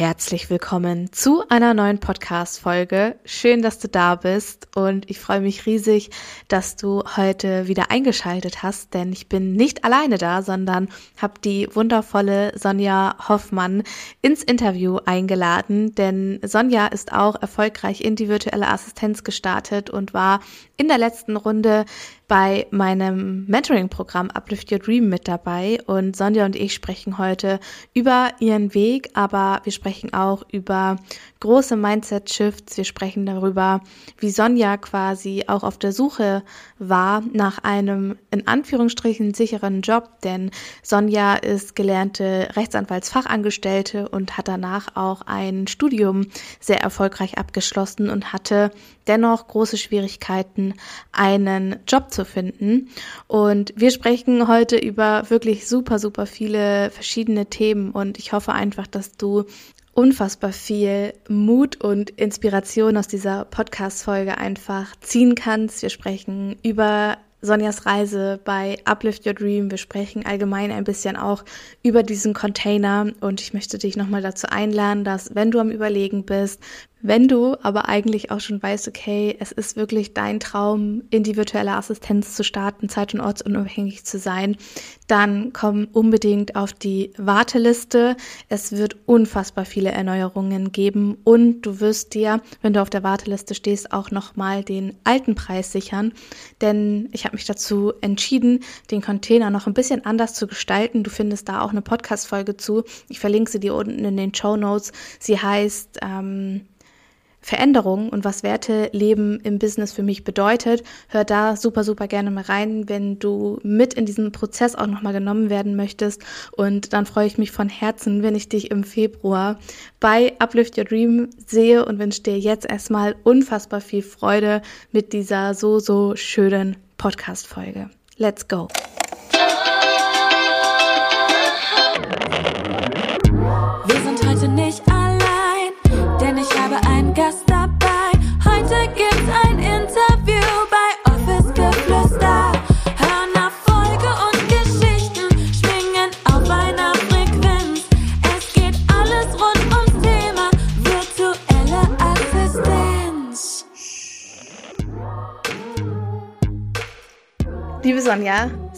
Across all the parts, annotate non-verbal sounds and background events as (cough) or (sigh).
Herzlich willkommen zu einer neuen Podcast-Folge. Schön, dass du da bist und ich freue mich riesig, dass du heute wieder eingeschaltet hast, denn ich bin nicht alleine da, sondern habe die wundervolle Sonja Hoffmann ins Interview eingeladen, denn Sonja ist auch erfolgreich in die virtuelle Assistenz gestartet und war in der letzten Runde bei meinem Mentoring-Programm Uplift Your Dream mit dabei. Und Sonja und ich sprechen heute über ihren Weg, aber wir sprechen auch über große Mindset-Shifts. Wir sprechen darüber, wie Sonja quasi auch auf der Suche war nach einem in Anführungsstrichen sicheren Job, denn Sonja ist gelernte Rechtsanwaltsfachangestellte und hat danach auch ein Studium sehr erfolgreich abgeschlossen und hatte dennoch große Schwierigkeiten, einen Job zu finden. Und wir sprechen heute über wirklich super, super viele verschiedene Themen und ich hoffe einfach, dass du unfassbar viel Mut und Inspiration aus dieser Podcast-Folge einfach ziehen kannst. Wir sprechen über Sonjas Reise bei Uplift Your Dream. Wir sprechen allgemein ein bisschen auch über diesen Container und ich möchte dich nochmal dazu einladen, dass wenn du am Überlegen bist, wenn du aber eigentlich auch schon weißt, okay, es ist wirklich dein Traum, in die virtuelle Assistenz zu starten, zeit- und ortsunabhängig zu sein, dann komm unbedingt auf die Warteliste. Es wird unfassbar viele Erneuerungen geben und du wirst dir, wenn du auf der Warteliste stehst, auch nochmal den alten Preis sichern. Denn ich habe mich dazu entschieden, den Container noch ein bisschen anders zu gestalten. Du findest da auch eine Podcast-Folge zu. Ich verlinke sie dir unten in den Show Notes. Sie heißt, ähm, Veränderung und was Werteleben im Business für mich bedeutet, hör da super, super gerne mal rein, wenn du mit in diesen Prozess auch nochmal genommen werden möchtest. Und dann freue ich mich von Herzen, wenn ich dich im Februar bei Uplift Your Dream sehe und wünsche dir jetzt erstmal unfassbar viel Freude mit dieser so, so schönen Podcast-Folge. Let's go!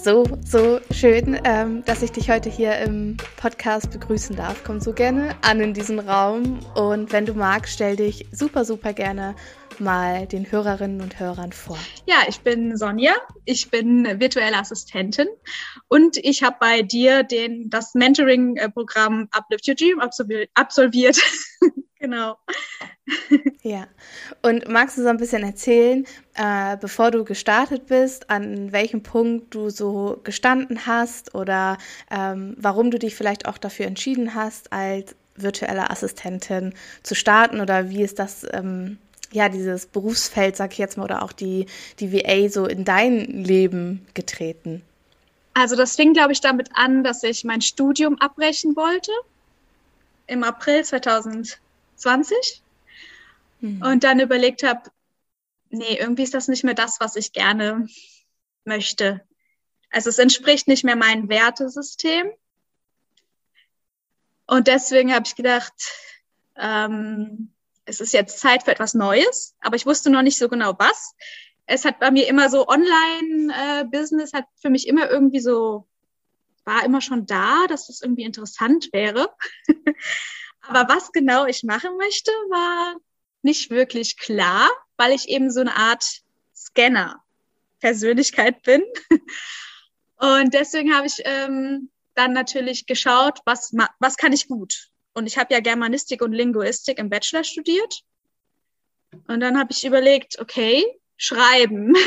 So, so schön, ähm, dass ich dich heute hier im Podcast begrüßen darf. Komm so gerne an in diesen Raum und wenn du magst, stell dich super, super gerne mal den Hörerinnen und Hörern vor. Ja, ich bin Sonja, ich bin virtuelle Assistentin und ich habe bei dir den, das Mentoring-Programm Uplift Your Dream absolviert. (laughs) genau. Ja, und magst du so ein bisschen erzählen, äh, bevor du gestartet bist, an welchem Punkt du so gestanden hast oder ähm, warum du dich vielleicht auch dafür entschieden hast, als virtuelle Assistentin zu starten oder wie ist das, ähm, ja, dieses Berufsfeld, sag ich jetzt mal, oder auch die, die VA so in dein Leben getreten? Also das fing, glaube ich, damit an, dass ich mein Studium abbrechen wollte im April 2020 Mhm. und dann überlegt habe, nee, irgendwie ist das nicht mehr das, was ich gerne möchte. Also es entspricht nicht mehr meinem Wertesystem. Und deswegen habe ich gedacht, ähm, es ist jetzt Zeit für etwas Neues, aber ich wusste noch nicht so genau was. Es hat bei mir immer so Online-Business hat für mich immer irgendwie so, war immer schon da, dass das irgendwie interessant wäre. (laughs) aber was genau ich machen möchte, war nicht wirklich klar, weil ich eben so eine Art Scanner-Persönlichkeit bin. (laughs) Und deswegen habe ich ähm, dann natürlich geschaut, was, was kann ich gut. Und ich habe ja Germanistik und Linguistik im Bachelor studiert. Und dann habe ich überlegt, okay, schreiben. (laughs)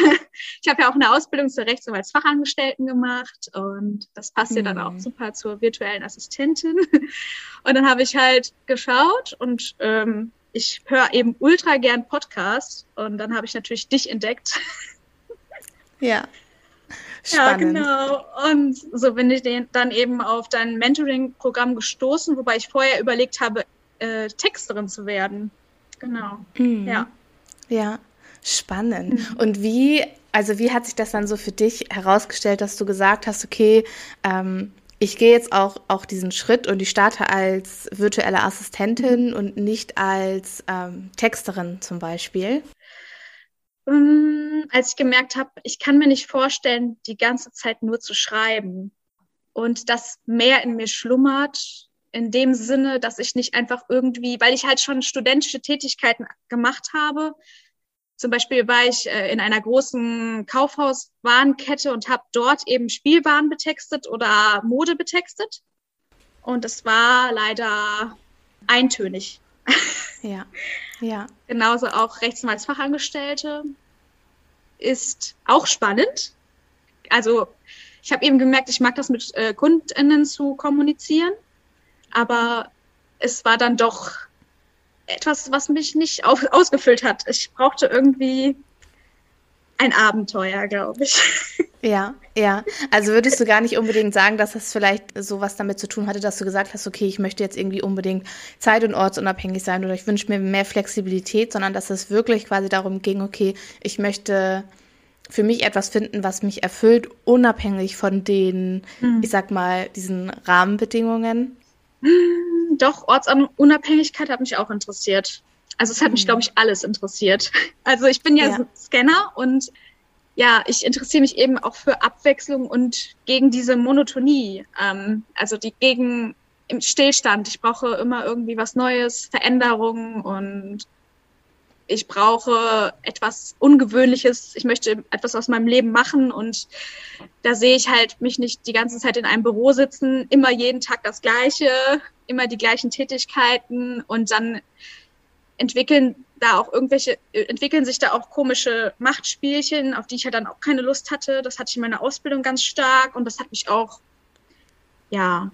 Ich habe ja auch eine Ausbildung zur Rechtsanwaltsfachangestellten gemacht und das passt ja dann auch Mhm. super zur virtuellen Assistentin. (laughs) Und dann habe ich halt geschaut und ähm, ich höre eben ultra gern Podcasts und dann habe ich natürlich dich entdeckt. Ja. (laughs) Ja, Spannend. genau. Und so bin ich dann eben auf dein Mentoring-Programm gestoßen, wobei ich vorher überlegt habe, äh, Texterin zu werden. Genau. Mhm. Ja. Ja, spannend. Mhm. Und wie, also wie hat sich das dann so für dich herausgestellt, dass du gesagt hast, okay, ähm, ich gehe jetzt auch, auch diesen Schritt und ich starte als virtuelle Assistentin und nicht als ähm, Texterin zum Beispiel? Um, ähm, als ich gemerkt habe, ich kann mir nicht vorstellen, die ganze Zeit nur zu schreiben und dass mehr in mir schlummert, in dem Sinne, dass ich nicht einfach irgendwie, weil ich halt schon studentische Tätigkeiten gemacht habe. Zum Beispiel war ich äh, in einer großen Kaufhauswarenkette und habe dort eben Spielwaren betextet oder Mode betextet. Und es war leider eintönig. Ja, (laughs) ja. Genauso auch Rechtsanwaltsfachangestellte ist auch spannend. Also ich habe eben gemerkt, ich mag das mit äh, KundInnen zu kommunizieren, aber es war dann doch etwas, was mich nicht auf, (laughs) ausgefüllt hat. Ich brauchte irgendwie ein Abenteuer, glaube ich. (laughs) Ja, ja. Also würdest du gar nicht unbedingt sagen, dass das vielleicht so was damit zu tun hatte, dass du gesagt hast, okay, ich möchte jetzt irgendwie unbedingt zeit- und ortsunabhängig sein oder ich wünsche mir mehr Flexibilität, sondern dass es wirklich quasi darum ging, okay, ich möchte für mich etwas finden, was mich erfüllt, unabhängig von den, hm. ich sag mal, diesen Rahmenbedingungen? Doch, Ortsunabhängigkeit hat mich auch interessiert. Also es hat mich, hm. glaube ich, alles interessiert. (laughs) Also ich bin ja, ja. Scanner und ja, ich interessiere mich eben auch für Abwechslung und gegen diese Monotonie, ähm, also die gegen im Stillstand. Ich brauche immer irgendwie was Neues, Veränderungen und ich brauche etwas Ungewöhnliches. Ich möchte etwas aus meinem Leben machen und da sehe ich halt mich nicht die ganze Zeit in einem Büro sitzen, immer jeden Tag das Gleiche, immer die gleichen Tätigkeiten und dann entwickeln da auch irgendwelche, entwickeln sich da auch komische Machtspielchen, auf die ich ja halt dann auch keine Lust hatte. Das hatte ich in meiner Ausbildung ganz stark und das hat mich auch, ja,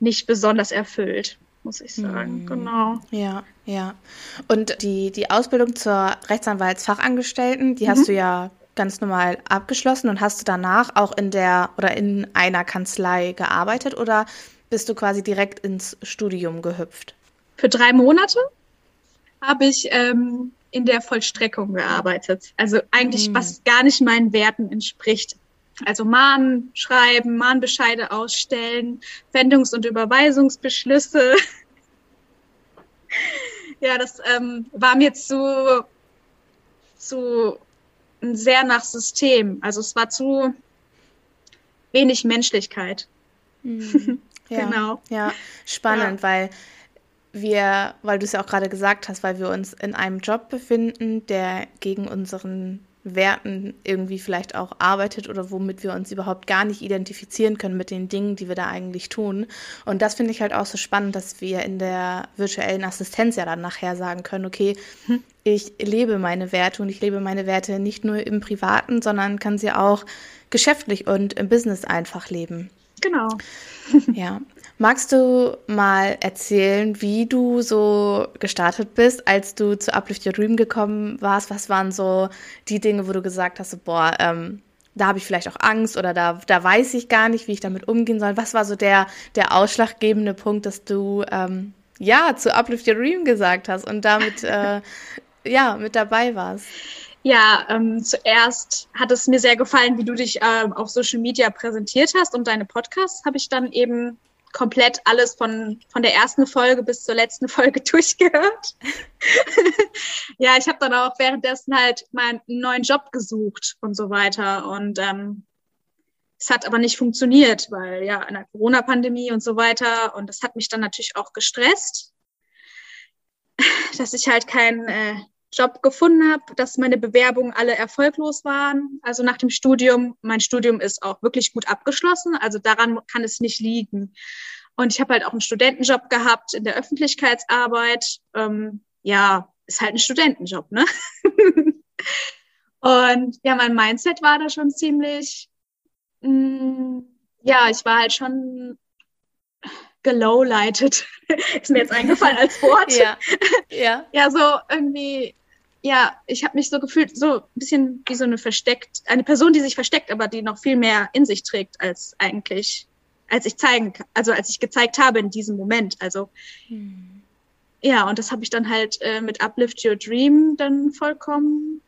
nicht besonders erfüllt, muss ich sagen. Mhm. Genau. Ja, ja. Und die, die Ausbildung zur Rechtsanwaltsfachangestellten, die mhm. hast du ja ganz normal abgeschlossen und hast du danach auch in der oder in einer Kanzlei gearbeitet oder bist du quasi direkt ins Studium gehüpft? Für drei Monate habe ich ähm, in der Vollstreckung gearbeitet. Also eigentlich, mhm. was gar nicht meinen Werten entspricht. Also Mahn schreiben, Mahnbescheide ausstellen, Wendungs- und Überweisungsbeschlüsse. (laughs) ja, das ähm, war mir zu, zu sehr nach System. Also es war zu wenig Menschlichkeit. Mhm. (laughs) Ja, genau. Ja, spannend, ja. weil wir, weil du es ja auch gerade gesagt hast, weil wir uns in einem Job befinden, der gegen unseren Werten irgendwie vielleicht auch arbeitet oder womit wir uns überhaupt gar nicht identifizieren können mit den Dingen, die wir da eigentlich tun. Und das finde ich halt auch so spannend, dass wir in der virtuellen Assistenz ja dann nachher sagen können, okay, hm. ich lebe meine Werte und ich lebe meine Werte nicht nur im Privaten, sondern kann sie auch geschäftlich und im Business einfach leben. Genau. ja. Magst du mal erzählen, wie du so gestartet bist, als du zu Uplift Your Dream gekommen warst? Was waren so die Dinge, wo du gesagt hast, so, boah, ähm, da habe ich vielleicht auch Angst oder da, da weiß ich gar nicht, wie ich damit umgehen soll. Was war so der, der ausschlaggebende Punkt, dass du ähm, ja zu Uplift Your Dream gesagt hast und damit (laughs) äh, ja mit dabei warst? Ja, ähm, zuerst hat es mir sehr gefallen, wie du dich ähm, auf Social Media präsentiert hast und deine Podcasts habe ich dann eben komplett alles von, von der ersten Folge bis zur letzten Folge (laughs) durchgehört. (laughs) ja, ich habe dann auch währenddessen halt meinen neuen Job gesucht und so weiter. Und ähm, es hat aber nicht funktioniert, weil ja, in der Corona-Pandemie und so weiter. Und das hat mich dann natürlich auch gestresst, (laughs) dass ich halt keinen äh, Job gefunden habe, dass meine Bewerbungen alle erfolglos waren. Also nach dem Studium, mein Studium ist auch wirklich gut abgeschlossen, also daran kann es nicht liegen. Und ich habe halt auch einen Studentenjob gehabt in der Öffentlichkeitsarbeit. Ähm, ja, ist halt ein Studentenjob, ne? (laughs) Und ja, mein Mindset war da schon ziemlich, mh, mm, ja, ich war halt schon gelowlighted. (laughs) ist mir jetzt eingefallen als Wort. ja, ja. ja, so irgendwie ja, ich habe mich so gefühlt, so ein bisschen wie so eine versteckt, eine Person, die sich versteckt, aber die noch viel mehr in sich trägt, als eigentlich, als ich zeigen, also als ich gezeigt habe in diesem Moment. Also hm. ja, und das habe ich dann halt äh, mit Uplift Your Dream dann vollkommen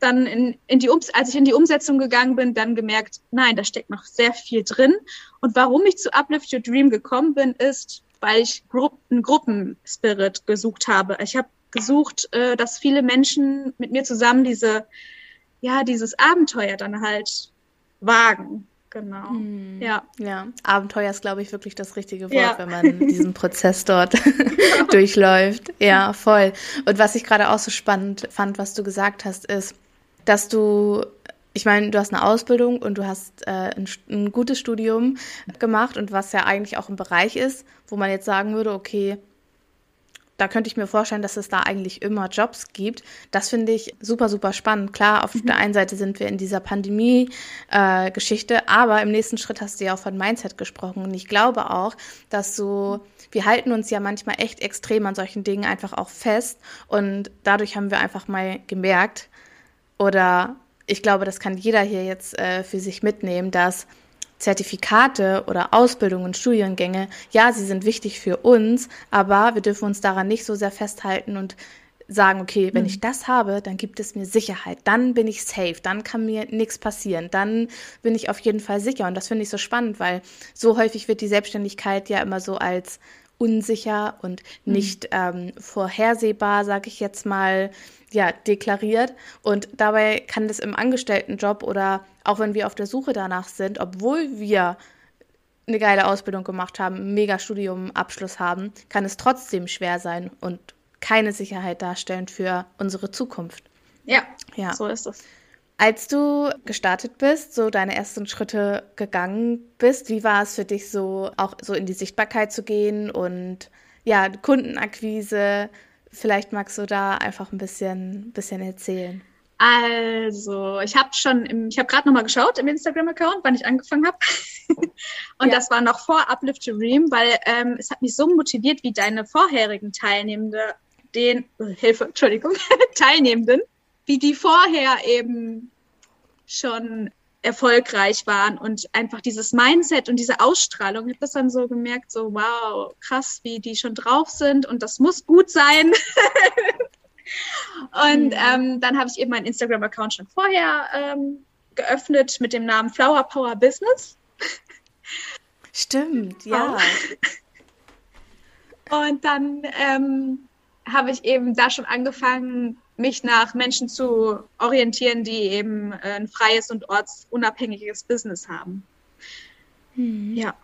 dann in, in die Ums als ich in die Umsetzung gegangen bin, dann gemerkt, nein, da steckt noch sehr viel drin. Und warum ich zu Uplift Your Dream gekommen bin, ist, weil ich Gru einen Gruppenspirit gesucht habe. Ich habe gesucht, äh, dass viele Menschen mit mir zusammen diese, ja, dieses Abenteuer dann halt wagen. Genau. Hm. Ja. Ja, Abenteuer ist, glaube ich, wirklich das richtige Wort, Ja. wenn man diesen Prozess dort (laughs) (laughs) durchläuft. Ja, voll. Und was ich gerade auch so spannend fand, was du gesagt hast, ist, dass du, ich meine, du hast eine Ausbildung und du hast äh, ein, ein gutes Studium gemacht und was ja eigentlich auch ein Bereich ist, wo man jetzt sagen würde, okay, da könnte ich mir vorstellen, dass es da eigentlich immer Jobs gibt. Das finde ich super, super spannend. Klar, auf der einen Seite sind wir in dieser Pandemie-Geschichte, aber im nächsten Schritt hast du ja auch von Mindset gesprochen. Und ich glaube auch, dass so, wir halten uns ja manchmal echt extrem an solchen Dingen einfach auch fest. Und dadurch haben wir einfach mal gemerkt, oder ich glaube, das kann jeder hier jetzt äh, für sich mitnehmen, dass Zertifikate oder Ausbildungen, Studiengänge, ja, sie sind wichtig für uns, aber wir dürfen uns daran nicht so sehr festhalten und sagen, okay, wenn ich das habe, dann gibt es mir Sicherheit, dann bin ich safe, dann kann mir nichts passieren, dann bin ich auf jeden Fall sicher. Und das finde ich so spannend, weil so häufig wird die Selbstständigkeit ja immer so als unsicher und nicht ähm, vorhersehbar, sage ich jetzt mal, ja, deklariert. Und dabei kann das im Angestelltenjob oder auch wenn wir auf der Suche danach sind, obwohl wir eine geile Ausbildung gemacht haben, einen mega Studiumabschluss haben, kann es trotzdem schwer sein und keine Sicherheit darstellen für unsere Zukunft. Ja, Ja. so ist es. Als du gestartet bist, so deine ersten Schritte gegangen bist, wie war es für dich so, auch so in die Sichtbarkeit zu gehen und ja, Kundenakquise? Vielleicht magst du da einfach ein bisschen, bisschen erzählen. Also, ich habe schon, im, ich habe gerade nochmal geschaut im Instagram-Account, wann ich angefangen habe. (laughs) Und Ja. das war noch vor Uplift Your Dream, weil ähm, es hat mich so motiviert, wie deine vorherigen Teilnehmende, den, äh, Hilfe, Entschuldigung, (laughs) Teilnehmenden, wie die vorher eben schon erfolgreich waren und einfach dieses Mindset und diese Ausstrahlung, ich habe das dann so gemerkt, so wow, krass, wie die schon drauf sind und das muss gut sein. (laughs) und ähm, dann habe ich eben meinen Instagram-Account schon vorher ähm, geöffnet mit dem Namen Flower Power Business. Stimmt, ja. Und dann ähm, habe ich eben da schon angefangen, mich nach Menschen zu orientieren, die eben äh, ein freies und ortsunabhängiges Business haben. Mhm. Ja.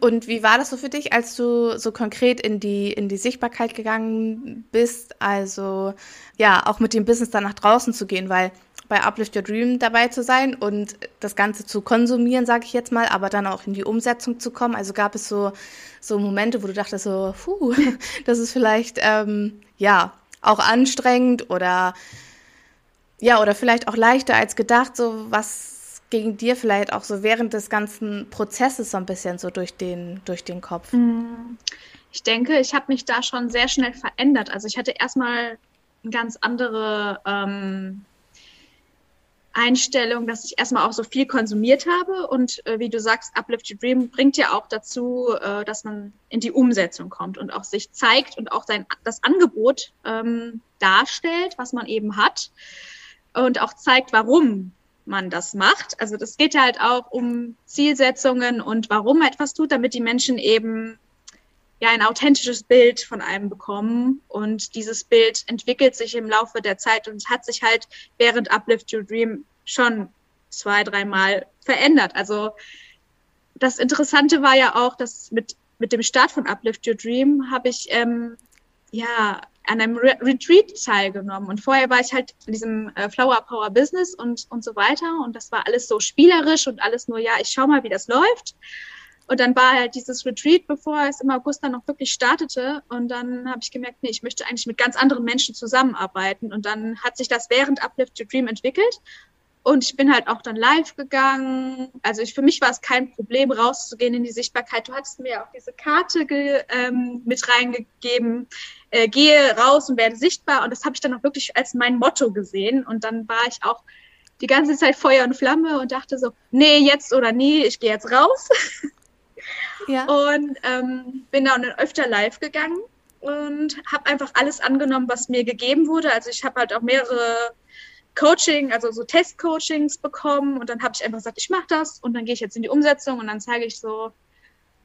Und wie war das so für dich, als du so konkret in die, in die Sichtbarkeit gegangen bist? Also, ja, auch mit dem Business dann nach draußen zu gehen, weil bei Uplift Your Dream dabei zu sein und das Ganze zu konsumieren, sage ich jetzt mal, aber dann auch in die Umsetzung zu kommen. Also gab es so, so Momente, wo du dachtest so, puh, (laughs) das ist vielleicht, ähm, ja, auch anstrengend oder, ja, oder vielleicht auch leichter als gedacht, so was ging dir vielleicht auch so während des ganzen Prozesses so ein bisschen so durch den, durch den Kopf? Ich denke, ich habe mich da schon sehr schnell verändert. Also ich hatte erstmal eine ganz andere ähm, Einstellung, dass ich erstmal auch so viel konsumiert habe. Und äh, wie du sagst, Uplift Your Dream bringt ja auch dazu, äh, dass man in die Umsetzung kommt und auch sich zeigt und auch sein, das Angebot ähm, darstellt, was man eben hat. Und auch zeigt, warum man das macht. Also das geht ja halt auch um Zielsetzungen und warum man etwas tut, damit die Menschen eben ja ein authentisches Bild von einem bekommen. Und dieses Bild entwickelt sich im Laufe der Zeit und hat sich halt während Uplift Your Dream schon zwei, dreimal verändert. Also das Interessante war ja auch, dass mit, mit dem Start von Uplift Your Dream habe ich ähm, ja an einem Re Retreat teilgenommen. Und vorher war ich halt in diesem äh, Flower Power Business und, und so weiter. Und das war alles so spielerisch und alles nur, ja, ich schau mal, wie das läuft. Und dann war halt dieses Retreat, bevor es im August dann noch wirklich startete. Und dann habe ich gemerkt, nee, ich möchte eigentlich mit ganz anderen Menschen zusammenarbeiten. Und dann hat sich das während Uplift Your Dream entwickelt. Und ich bin halt auch dann live gegangen. Also ich, für mich war es kein Problem, rauszugehen in die Sichtbarkeit. Du hattest mir auch diese Karte ge, ähm, mit reingegeben. Äh, gehe raus und werde sichtbar. Und das habe ich dann auch wirklich als mein Motto gesehen. Und dann war ich auch die ganze Zeit Feuer und Flamme und dachte so, nee, jetzt oder nie, ich gehe jetzt raus. (laughs) Ja. Und ähm, bin dann öfter live gegangen und habe einfach alles angenommen, was mir gegeben wurde. Also ich habe halt auch mehrere Coaching, also so Testcoachings bekommen und dann habe ich einfach gesagt, ich mache das und dann gehe ich jetzt in die Umsetzung und dann zeige ich so,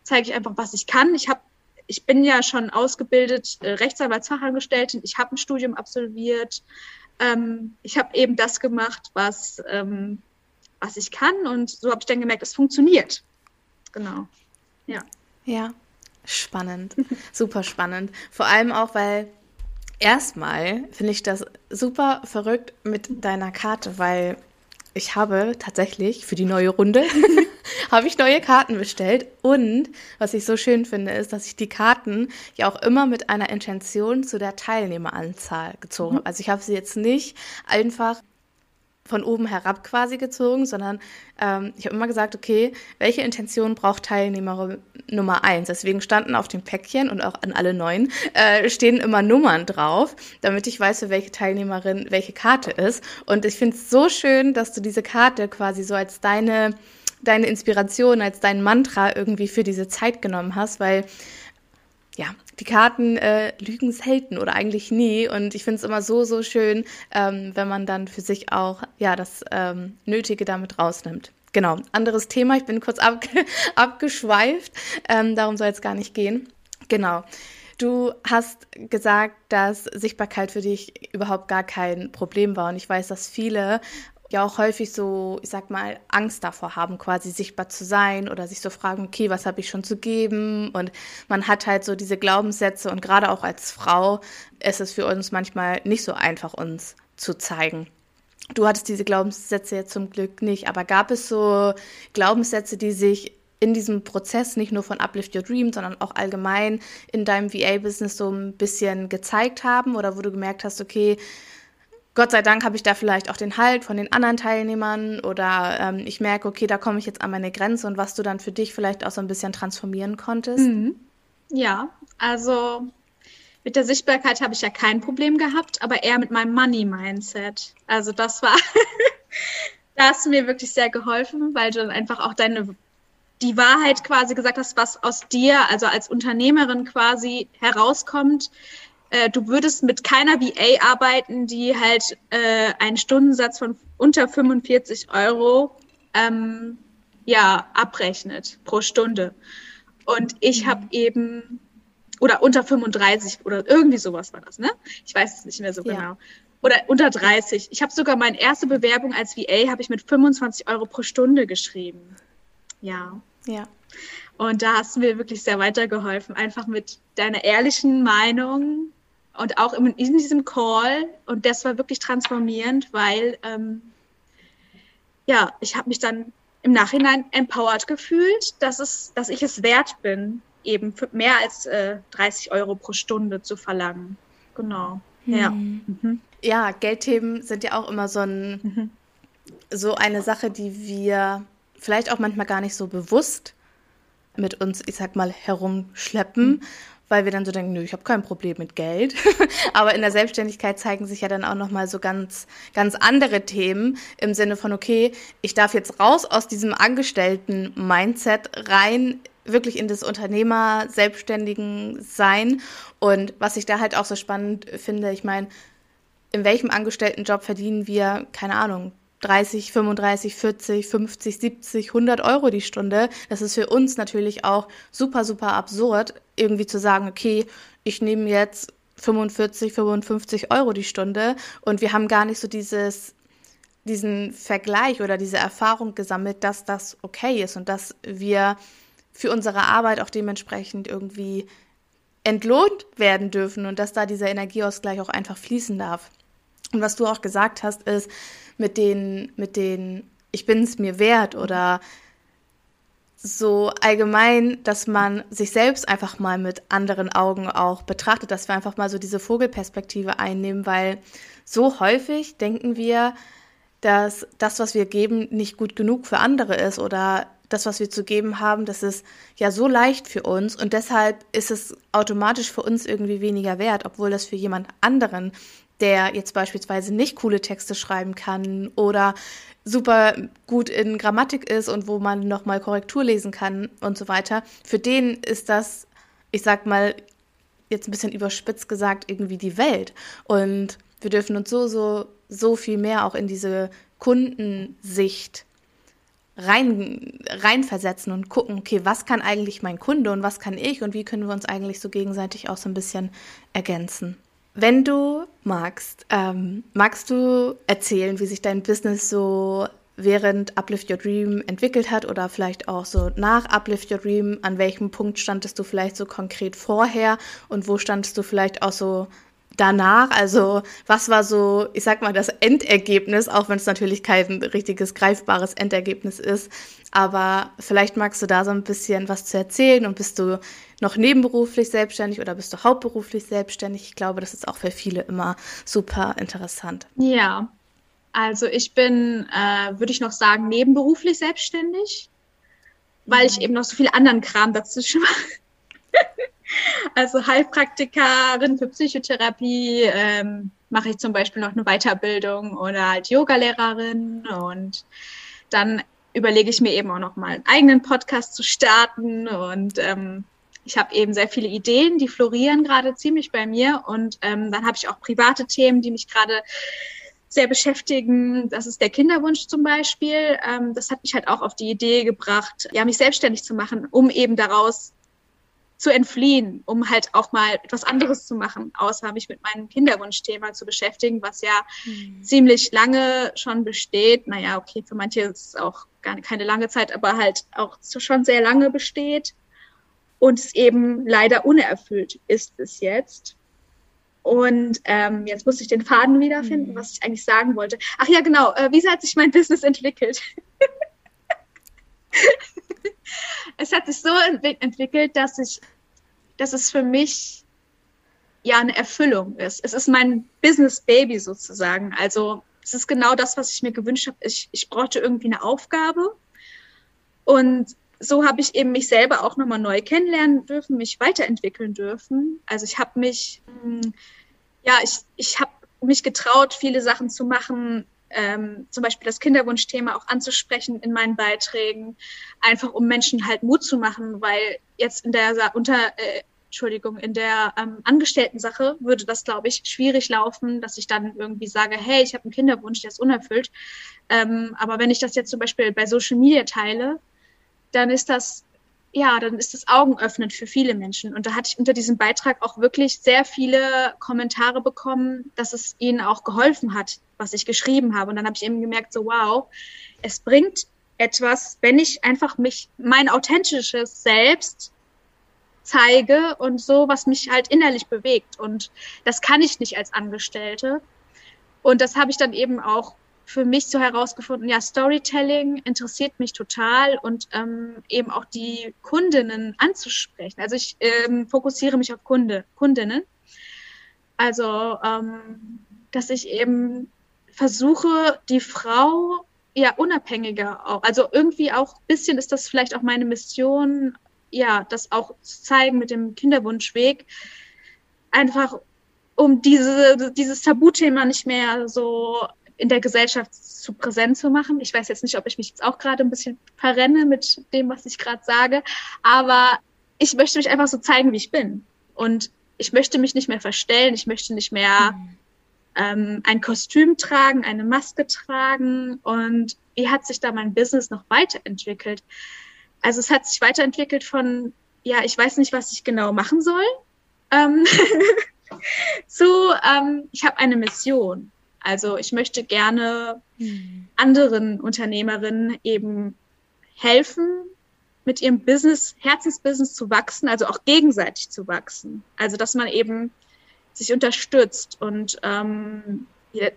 zeige ich einfach, was ich kann. Ich habe, ich bin ja schon ausgebildet äh, Rechtsanwaltsfachangestellte, ich habe ein Studium absolviert, ähm, ich habe eben das gemacht, was ähm, was ich kann und so habe ich dann gemerkt, es funktioniert. Genau. Ja. Ja, spannend, (laughs) super spannend. Vor allem auch, weil erstmal finde ich das super verrückt mit deiner Karte, weil ich habe tatsächlich für die neue Runde (laughs) habe ich neue Karten bestellt und was ich so schön finde ist, dass ich die Karten ja auch immer mit einer Intention zu der Teilnehmeranzahl gezogen mhm. habe. Also ich habe sie jetzt nicht einfach von oben herab quasi gezogen, sondern ähm, ich habe immer gesagt, okay, welche Intention braucht Teilnehmer Nummer eins? Deswegen standen auf dem Päckchen und auch an alle neuen äh, stehen immer Nummern drauf, damit ich weiß, für welche Teilnehmerin welche Karte ist. Und ich finde es so schön, dass du diese Karte quasi so als deine deine Inspiration, als dein Mantra irgendwie für diese Zeit genommen hast, weil ja, die Karten äh, lügen selten oder eigentlich nie. Und ich finde es immer so, so schön, ähm, wenn man dann für sich auch ja das ähm, Nötige damit rausnimmt. Genau, anderes Thema. Ich bin kurz ab, (laughs) abgeschweift. Ähm, darum soll es gar nicht gehen. Genau. Du hast gesagt, dass Sichtbarkeit für dich überhaupt gar kein Problem war. Und ich weiß, dass viele ja auch häufig so, ich sag mal, Angst davor haben, quasi sichtbar zu sein oder sich so fragen, okay, was habe ich schon zu geben? Und man hat halt so diese Glaubenssätze und gerade auch als Frau ist es für uns manchmal nicht so einfach, uns zu zeigen. Du hattest diese Glaubenssätze jetzt zum Glück nicht, aber gab es so Glaubenssätze, die sich in diesem Prozess nicht nur von Uplift Your Dream, sondern auch allgemein in deinem VA-Business so ein bisschen gezeigt haben oder wo du gemerkt hast, okay, Gott sei Dank habe ich da vielleicht auch den Halt von den anderen Teilnehmern oder ähm, ich merke, okay, da komme ich jetzt an meine Grenze und was du dann für dich vielleicht auch so ein bisschen transformieren konntest. Mhm. Ja, also mit der Sichtbarkeit habe ich ja kein Problem gehabt, aber eher mit meinem Money-Mindset. Also das war, (laughs) da hast mir wirklich sehr geholfen, weil du dann einfach auch deine die Wahrheit quasi gesagt hast, was aus dir, also als Unternehmerin quasi herauskommt, äh, du würdest mit keiner VA arbeiten, die halt äh, einen Stundensatz von unter 45 Euro ähm, ja, abrechnet pro Stunde. Und ich mhm. habe eben, oder unter 35 oder irgendwie sowas war das, ne? Ich weiß es nicht mehr so ja. genau. Oder unter 30. Ich habe sogar meine erste Bewerbung als VA habe ich mit 25 Euro pro Stunde geschrieben. Ja. Ja. Und da hast du mir wirklich sehr weitergeholfen, einfach mit deiner ehrlichen Meinung und auch in, in diesem Call. Und das war wirklich transformierend, weil ähm, ja, ich habe mich dann im Nachhinein empowered gefühlt, dass, es, dass ich es wert bin, eben für mehr als äh, 30 Euro pro Stunde zu verlangen. Genau. Ja. Mhm. mhm. Ja, Geldthemen sind ja auch immer so, ein, mhm. so eine Sache, die wir vielleicht auch manchmal gar nicht so bewusst mit uns, ich sag mal, herumschleppen. Mhm weil wir dann so denken, nö, ich habe kein Problem mit Geld. (laughs) Aber in der Selbstständigkeit zeigen sich ja dann auch nochmal so ganz, ganz andere Themen im Sinne von, okay, ich darf jetzt raus aus diesem Angestellten-Mindset rein wirklich in das Unternehmer, Selbstständigen sein. Und was ich da halt auch so spannend finde, ich meine, in welchem Angestelltenjob verdienen wir, keine Ahnung, 30, 35, 40, 50, 70, 100 Euro die Stunde. Das ist für uns natürlich auch super, super absurd, irgendwie zu sagen, okay, ich nehme jetzt 45, 55 Euro die Stunde und wir haben gar nicht so dieses, diesen Vergleich oder diese Erfahrung gesammelt, dass das okay ist und dass wir für unsere Arbeit auch dementsprechend irgendwie entlohnt werden dürfen und dass da dieser Energieausgleich auch einfach fließen darf. Und was du auch gesagt hast, ist, mit den, mit den, ich bin es mir wert oder so allgemein, dass man sich selbst einfach mal mit anderen Augen auch betrachtet, dass wir einfach mal so diese Vogelperspektive einnehmen, weil so häufig denken wir, dass das, was wir geben, nicht gut genug für andere ist oder das, was wir zu geben haben, das ist ja so leicht für uns und deshalb ist es automatisch für uns irgendwie weniger wert, obwohl das für jemand anderen der jetzt beispielsweise nicht coole Texte schreiben kann oder super gut in Grammatik ist und wo man nochmal Korrektur lesen kann und so weiter, für den ist das, ich sag mal, jetzt ein bisschen überspitzt gesagt, irgendwie die Welt. Und wir dürfen uns so, so so viel mehr auch in diese Kundensicht rein, reinversetzen und gucken, okay, was kann eigentlich mein Kunde und was kann ich und wie können wir uns eigentlich so gegenseitig auch so ein bisschen ergänzen. Wenn du magst, ähm, magst du erzählen, wie sich dein Business so während Uplift Your Dream entwickelt hat oder vielleicht auch so nach Uplift Your Dream? An welchem Punkt standest du vielleicht so konkret vorher und wo standest du vielleicht auch so danach? Also was war so, ich sag mal, das Endergebnis, auch wenn es natürlich kein richtiges greifbares Endergebnis ist. Aber vielleicht magst du da so ein bisschen was zu erzählen und bist du noch nebenberuflich selbstständig oder bist du hauptberuflich selbstständig? Ich glaube, das ist auch für viele immer super interessant. Ja, also ich bin, äh, würde ich noch sagen, nebenberuflich selbstständig, weil mhm. ich eben noch so viel anderen Kram dazwischen mache. (laughs) also Heilpraktikerin für Psychotherapie, ähm, mache ich zum Beispiel noch eine Weiterbildung oder halt Yogalehrerin und dann überlege ich mir eben auch noch mal einen eigenen Podcast zu starten und ähm, ich habe eben sehr viele Ideen, die florieren gerade ziemlich bei mir und ähm, dann habe ich auch private Themen, die mich gerade sehr beschäftigen. Das ist der Kinderwunsch zum Beispiel. Ähm, das hat mich halt auch auf die Idee gebracht, ja, mich selbstständig zu machen, um eben daraus zu entfliehen, um halt auch mal etwas anderes zu machen, außer mich mit meinem Kinderwunschthema zu beschäftigen, was ja mhm. ziemlich lange schon besteht. Naja, okay, für manche ist es auch gar keine lange Zeit, aber halt auch schon sehr lange besteht und es eben leider unerfüllt ist bis jetzt. Und ähm, jetzt muss ich den Faden wiederfinden, mhm. was ich eigentlich sagen wollte. Ach ja, genau. Äh, wie hat sich mein Business entwickelt? (laughs) (laughs) es hat sich so ent entwickelt, dass ich, dass es für mich ja eine Erfüllung ist. Es ist mein Business Baby sozusagen. Also es ist genau das, was ich mir gewünscht habe. Ich, ich brauchte irgendwie eine Aufgabe und so habe ich eben mich selber auch nochmal neu kennenlernen dürfen, mich weiterentwickeln dürfen. Also ich habe mich, hm, ja, ich, ich habe mich getraut, viele Sachen zu machen, ähm, zum Beispiel das Kinderwunschthema auch anzusprechen in meinen Beiträgen, einfach um Menschen halt Mut zu machen, weil jetzt in der unter äh, Entschuldigung, in der ähm, Angestellten-Sache würde das, glaube ich, schwierig laufen, dass ich dann irgendwie sage, hey, ich habe einen Kinderwunsch, der ist unerfüllt. Ähm, aber wenn ich das jetzt zum Beispiel bei Social Media teile, dann ist das ja, dann ist das augenöffnend für viele Menschen. Und da hatte ich unter diesem Beitrag auch wirklich sehr viele Kommentare bekommen, dass es ihnen auch geholfen hat, was ich geschrieben habe. Und dann habe ich eben gemerkt, so wow, es bringt etwas, wenn ich einfach mich, mein authentisches Selbst zeige und so, was mich halt innerlich bewegt. Und das kann ich nicht als Angestellte. Und das habe ich dann eben auch für mich so herausgefunden, ja, Storytelling interessiert mich total und ähm, eben auch die Kundinnen anzusprechen. Also ich ähm, fokussiere mich auf Kunde, Kundinnen. Also, ähm, dass ich eben versuche, die Frau ja unabhängiger auch, also irgendwie auch ein bisschen ist das vielleicht auch meine Mission, ja, das auch zu zeigen mit dem Kinderwunschweg, einfach um diese, dieses Tabuthema nicht mehr so in der Gesellschaft zu präsent zu machen. Ich weiß jetzt nicht, ob ich mich jetzt auch gerade ein bisschen verrenne mit dem, was ich gerade sage, aber ich möchte mich einfach so zeigen, wie ich bin. Und ich möchte mich nicht mehr verstellen, ich möchte nicht mehr mhm. ähm, ein Kostüm tragen, eine Maske tragen. Und wie hat sich da mein Business noch weiterentwickelt? Also es hat sich weiterentwickelt von, ja, ich weiß nicht, was ich genau machen soll, ähm, (laughs) zu, ähm, ich habe eine Mission. Also ich möchte gerne hm. anderen Unternehmerinnen eben helfen, mit ihrem Business, Herzensbusiness zu wachsen, also auch gegenseitig zu wachsen. Also dass man eben sich unterstützt und ähm,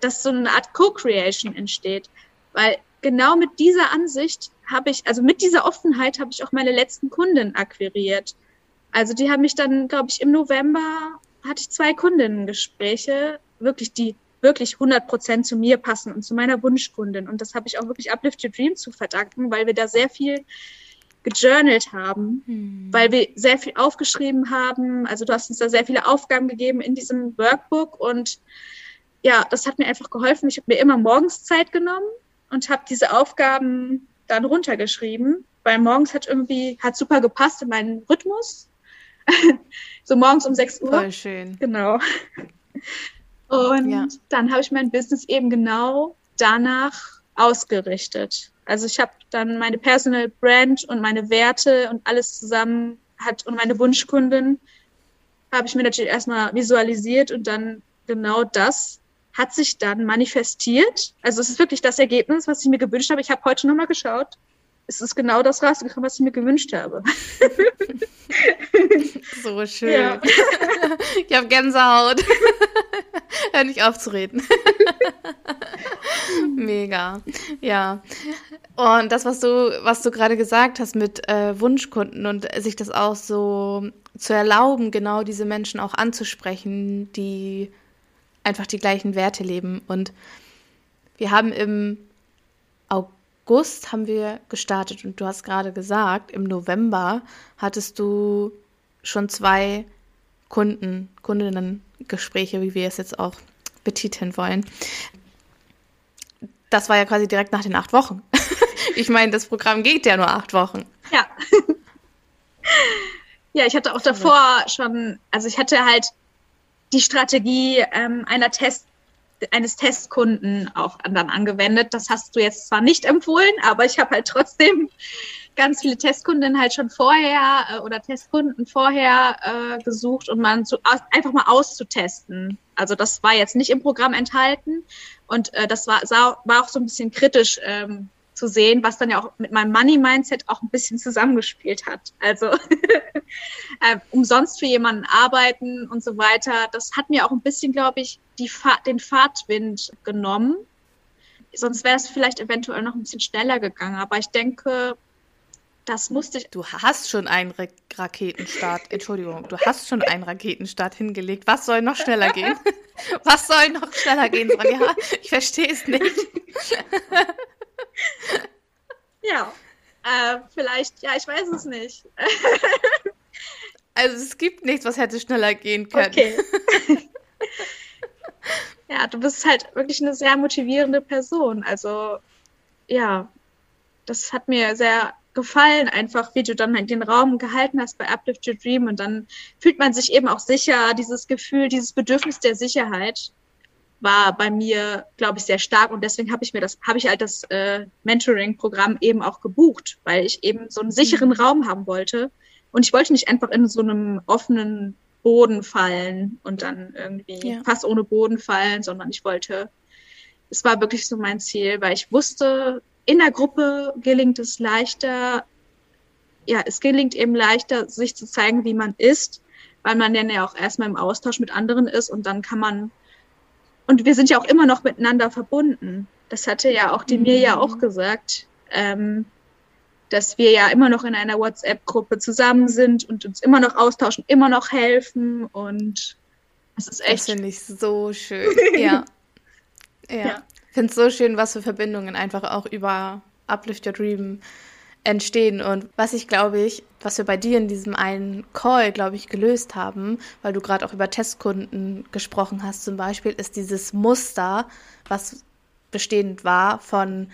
dass so eine Art Co-Creation entsteht. Weil genau mit dieser Ansicht habe ich, also mit dieser Offenheit habe ich auch meine letzten Kunden akquiriert. Also die haben mich dann, glaube ich, im November hatte ich zwei Kundengespräche, wirklich die wirklich 100 Prozent zu mir passen und zu meiner Wunschkundin. Und das habe ich auch wirklich Uplift Your Dream zu verdanken, weil wir da sehr viel gejournalt haben, hm. weil wir sehr viel aufgeschrieben haben. Also du hast uns da sehr viele Aufgaben gegeben in diesem Workbook und ja, das hat mir einfach geholfen. Ich habe mir immer morgens Zeit genommen und habe diese Aufgaben dann runtergeschrieben, weil morgens hat irgendwie, hat super gepasst in meinen Rhythmus. (laughs) so morgens um 6 Uhr. Voll schön. Genau. Und ja. dann habe ich mein Business eben genau danach ausgerichtet. Also ich habe dann meine Personal Brand und meine Werte und alles zusammen hat und meine Wunschkundin habe ich mir natürlich erstmal visualisiert und dann genau das hat sich dann manifestiert. Also es ist wirklich das Ergebnis, was ich mir gewünscht habe. Ich habe heute nochmal geschaut. Es ist genau das rausgekommen, was ich mir gewünscht habe. (laughs) so schön. Ja. (laughs) Ich habe Gänsehaut. (laughs) Hör nicht auf zu reden. Mega. Ja. Und das, was du, was du gerade gesagt hast mit äh, Wunschkunden und sich das auch so zu erlauben, genau diese Menschen auch anzusprechen, die einfach die gleichen Werte leben. Und wir haben im August haben wir gestartet und du hast gerade gesagt, im November hattest du schon zwei Kunden, Kundinnen-Gespräche, wie wir es jetzt auch betiteln wollen. Das war ja quasi direkt nach den acht Wochen. (laughs) ich meine, das Programm geht ja nur acht Wochen. Ja. (laughs) ja, ich hatte auch davor schon, also ich hatte halt die Strategie ähm, einer Test eines Testkunden auch dann angewendet. Das hast du jetzt zwar nicht empfohlen, aber ich habe halt trotzdem ganz viele Testkunden halt schon vorher äh, oder Testkunden vorher äh, gesucht, um man zu, einfach mal auszutesten. Also das war jetzt nicht im Programm enthalten und äh, das war, sah, war auch so ein bisschen kritisch ähm, zu sehen, was dann ja auch mit meinem Money-Mindset auch ein bisschen zusammengespielt hat. Also (laughs) äh, umsonst für jemanden arbeiten und so weiter, das hat mir auch ein bisschen, glaube ich, die Fahr den Fahrtwind genommen. Sonst wäre es vielleicht eventuell noch ein bisschen schneller gegangen. Aber ich denke, das musste ich. Du hast schon einen Ra Raketenstart, Entschuldigung, du hast schon einen Raketenstart hingelegt. Was soll noch schneller gehen? (laughs) Was soll noch schneller gehen, Sonja? Ich verstehe es nicht. (laughs) ja, äh, vielleicht, ja, ich weiß es nicht. also es gibt nichts, was hätte schneller gehen können. Okay. (laughs) ja, du bist halt wirklich eine sehr motivierende Person. Also ja, das hat mir sehr gefallen, einfach wie du dann halt den Raum gehalten hast bei Uplift Your Dream und dann fühlt man sich eben auch sicher, dieses Gefühl, dieses Bedürfnis der Sicherheit war bei mir, glaube ich, sehr stark und deswegen habe ich mir das, habe ich halt das äh, Mentoring-Programm eben auch gebucht, weil ich eben so einen sicheren mhm. Raum haben wollte und ich wollte nicht einfach in so einem offenen Boden fallen und dann irgendwie ja. fast ohne Boden fallen, sondern ich wollte, es war wirklich so mein Ziel, weil ich wusste, in der Gruppe gelingt es leichter, ja, es gelingt eben leichter, sich zu zeigen, wie man ist, weil man dann ja auch erstmal im Austausch mit anderen ist und dann kann man und wir sind ja auch immer noch miteinander verbunden. Das hatte ja auch die mhm. Mirja auch gesagt, ähm, dass wir ja immer noch in einer WhatsApp-Gruppe zusammen sind und uns immer noch austauschen, immer noch helfen und es ist echt. Das finde ich so schön. (laughs) ja. ja. ja. Ich finde es so schön, was für Verbindungen einfach auch über Uplift Your Dream entstehen. Und was ich glaube ich, was wir bei dir in diesem einen Call, glaube ich, gelöst haben, weil du gerade auch über Testkunden gesprochen hast zum Beispiel, ist dieses Muster, was bestehend war von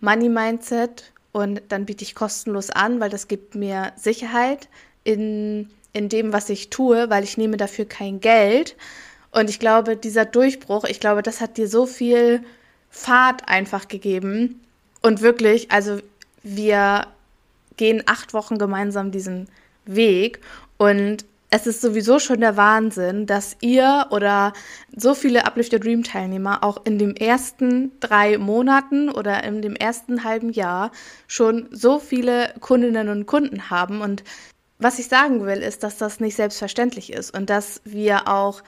Money Mindset und dann biete ich kostenlos an, weil das gibt mir Sicherheit in, in dem, was ich tue, weil ich nehme dafür kein Geld. Und ich glaube, dieser Durchbruch, ich glaube, das hat dir so viel Fahrt einfach gegeben. Und wirklich, also wir gehen acht Wochen gemeinsam diesen Weg und es ist sowieso schon der Wahnsinn, dass ihr oder so viele Uplift Your Dream Teilnehmer auch in den ersten drei Monaten oder in dem ersten halben Jahr schon so viele Kundinnen und Kunden haben. Und was ich sagen will, ist, dass das nicht selbstverständlich ist und dass wir auch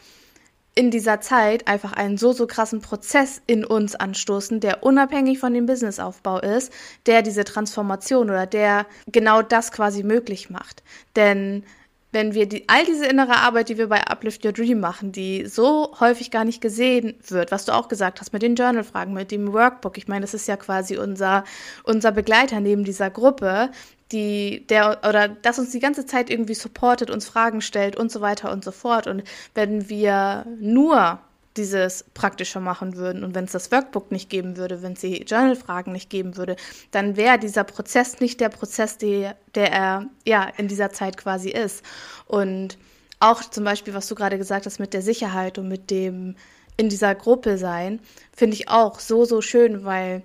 in dieser Zeit einfach einen so, so krassen Prozess in uns anstoßen, der unabhängig von dem Businessaufbau ist, der diese Transformation oder der genau das quasi möglich macht. Denn wenn wir die, all diese innere Arbeit, die wir bei Uplift Your Dream machen, die so häufig gar nicht gesehen wird, was du auch gesagt hast mit den Journal-Fragen, mit dem Workbook, ich meine, das ist ja quasi unser, unser Begleiter neben dieser Gruppe, die, der, oder das uns die ganze Zeit irgendwie supportet, uns Fragen stellt und so weiter und so fort. Und wenn wir nur dieses praktischer machen würden und wenn es das Workbook nicht geben würde, wenn es die Journal-Fragen nicht geben würde, dann wäre dieser Prozess nicht der Prozess, der, der er ja in dieser Zeit quasi ist. Und auch zum Beispiel, was du gerade gesagt hast mit der Sicherheit und mit dem in dieser Gruppe sein, finde ich auch so, so schön, weil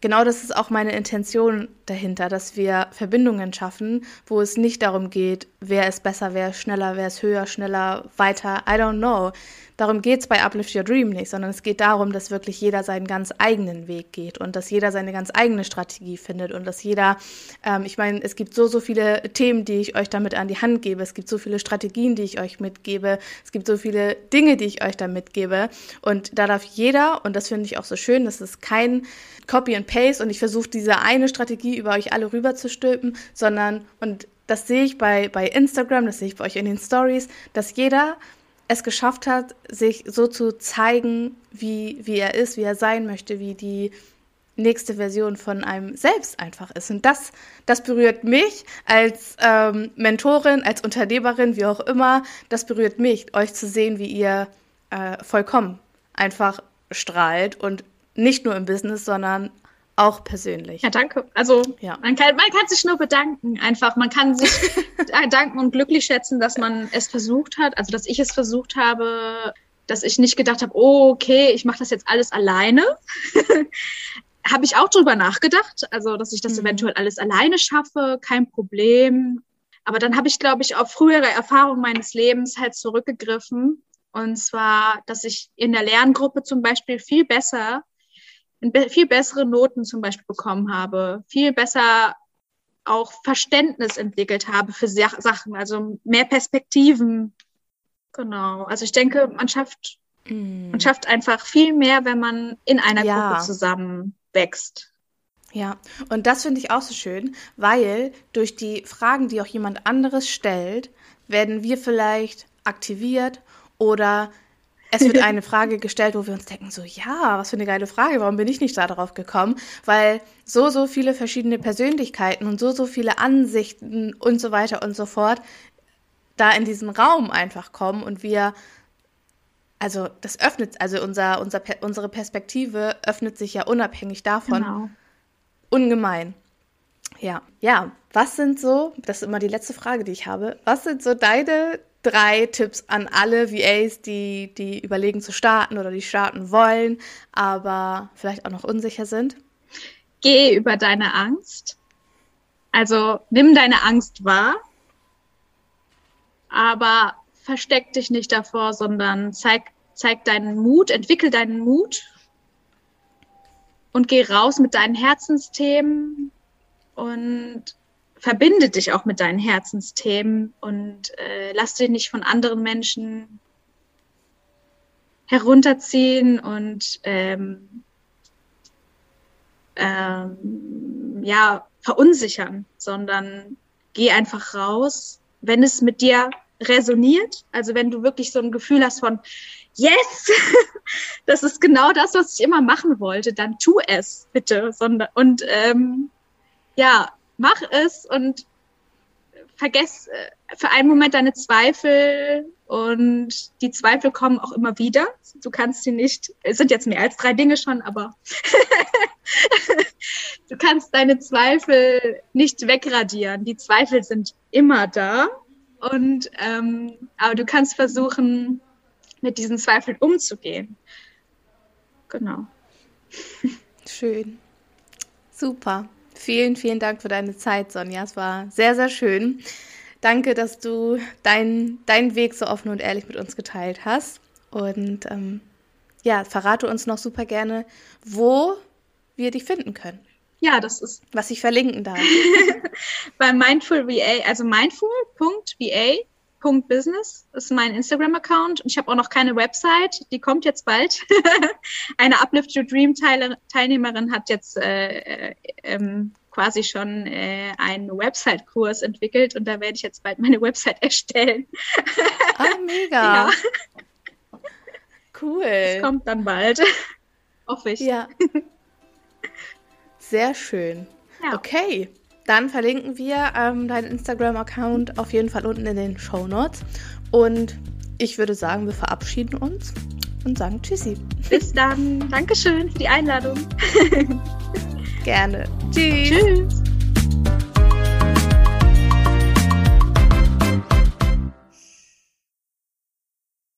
genau das ist auch meine Intention dahinter, dass wir Verbindungen schaffen, wo es nicht darum geht, wer ist besser, wer ist schneller, wer ist höher, schneller, weiter, I don't know. Darum geht es bei Uplift Your Dream nicht, sondern es geht darum, dass wirklich jeder seinen ganz eigenen Weg geht und dass jeder seine ganz eigene Strategie findet und dass jeder, ähm, ich meine, es gibt so, so viele Themen, die ich euch damit an die Hand gebe. Es gibt so viele Strategien, die ich euch mitgebe. Es gibt so viele Dinge, die ich euch da mitgebe. Und da darf jeder, und das finde ich auch so schön, das ist kein Copy and Paste und ich versuche diese eine Strategie über euch alle rüber zu stülpen, sondern, und das sehe ich bei, bei Instagram, das sehe ich bei euch in den Stories, dass jeder es geschafft hat, sich so zu zeigen, wie, wie er ist, wie er sein möchte, wie die nächste Version von einem selbst einfach ist. Und das, das berührt mich als ähm, Mentorin, als Unternehmerin, wie auch immer. Das berührt mich, euch zu sehen, wie ihr äh, vollkommen einfach strahlt und nicht nur im Business, sondern auch persönlich. Ja, danke. Also ja. Man, kann, man kann sich nur bedanken. Einfach, man kann sich (laughs) danken und glücklich schätzen, dass man es versucht hat, also dass ich es versucht habe, dass ich nicht gedacht habe, oh, okay, ich mache das jetzt alles alleine. (laughs) habe ich auch drüber nachgedacht, also dass ich das mhm. eventuell alles alleine schaffe, kein Problem. Aber dann habe ich, glaube ich, auf frühere Erfahrungen meines Lebens halt zurückgegriffen. Und zwar, dass ich in der Lerngruppe zum Beispiel viel besser viel bessere Noten zum Beispiel bekommen habe, viel besser auch Verständnis entwickelt habe für Sachen, also mehr Perspektiven. Genau. Also ich denke, man schafft, mm. man schafft einfach viel mehr, wenn man in einer ja. Gruppe zusammen wächst. Ja, und das finde ich auch so schön, weil durch die Fragen, die auch jemand anderes stellt, werden wir vielleicht aktiviert oder es wird eine Frage gestellt, wo wir uns denken, so ja, was für eine geile Frage, warum bin ich nicht da drauf gekommen? Weil so, so viele verschiedene Persönlichkeiten und so, so viele Ansichten und so weiter und so fort da in diesen Raum einfach kommen und wir, also das öffnet, also unser, unser, unsere Perspektive öffnet sich ja unabhängig davon genau. ungemein. Ja, ja, was sind so, das ist immer die letzte Frage, die ich habe, was sind so deine drei Tipps an alle VAs, die, die überlegen zu starten oder die starten wollen, aber vielleicht auch noch unsicher sind? Geh über deine Angst. Also nimm deine Angst wahr, aber versteck dich nicht davor, sondern zeig, zeig deinen Mut, entwickel deinen Mut und geh raus mit deinen Herzensthemen und verbinde dich auch mit deinen Herzensthemen und äh, lass dich nicht von anderen Menschen herunterziehen und ähm, ähm, ja verunsichern, sondern geh einfach raus, wenn es mit dir resoniert, also wenn du wirklich so ein Gefühl hast von Yes, (laughs) das ist genau das, was ich immer machen wollte, dann tu es bitte, und ähm, ja, mach es und vergess äh, für einen Moment deine Zweifel und die Zweifel kommen auch immer wieder. Du kannst sie nicht, es sind jetzt mehr als drei Dinge schon, aber (laughs) du kannst deine Zweifel nicht wegradieren. Die Zweifel sind immer da und ähm, aber du kannst versuchen, mit diesen Zweifeln umzugehen. Genau. Schön. Super. Vielen, vielen Dank für deine Zeit, Sonja. Es war sehr, sehr schön. Danke, dass du deinen dein Weg so offen und ehrlich mit uns geteilt hast. Und ähm, ja, verrate uns noch super gerne, wo wir dich finden können. Ja, das ist. Was ich verlinken darf. (laughs) Bei Mindful VA, also mindful.va Business ist mein Instagram-Account und ich habe auch noch keine Website, die kommt jetzt bald. (laughs) Eine Uplift Your Dream Teilnehmerin hat jetzt äh, äh, ähm, quasi schon äh, einen Website-Kurs entwickelt und da werde ich jetzt bald meine Website (laughs) erstellen. Ah, mega. Ja. Cool. Das kommt dann bald. (laughs) Hoffe ich. Ja. Sehr schön. Ja. Okay. Dann verlinken wir ähm, deinen Instagram-Account auf jeden Fall unten in den Show Notes. Und ich würde sagen, wir verabschieden uns und sagen Tschüssi. Bis dann. Dankeschön für die Einladung. (laughs) Gerne. Tschüss. Tschüss.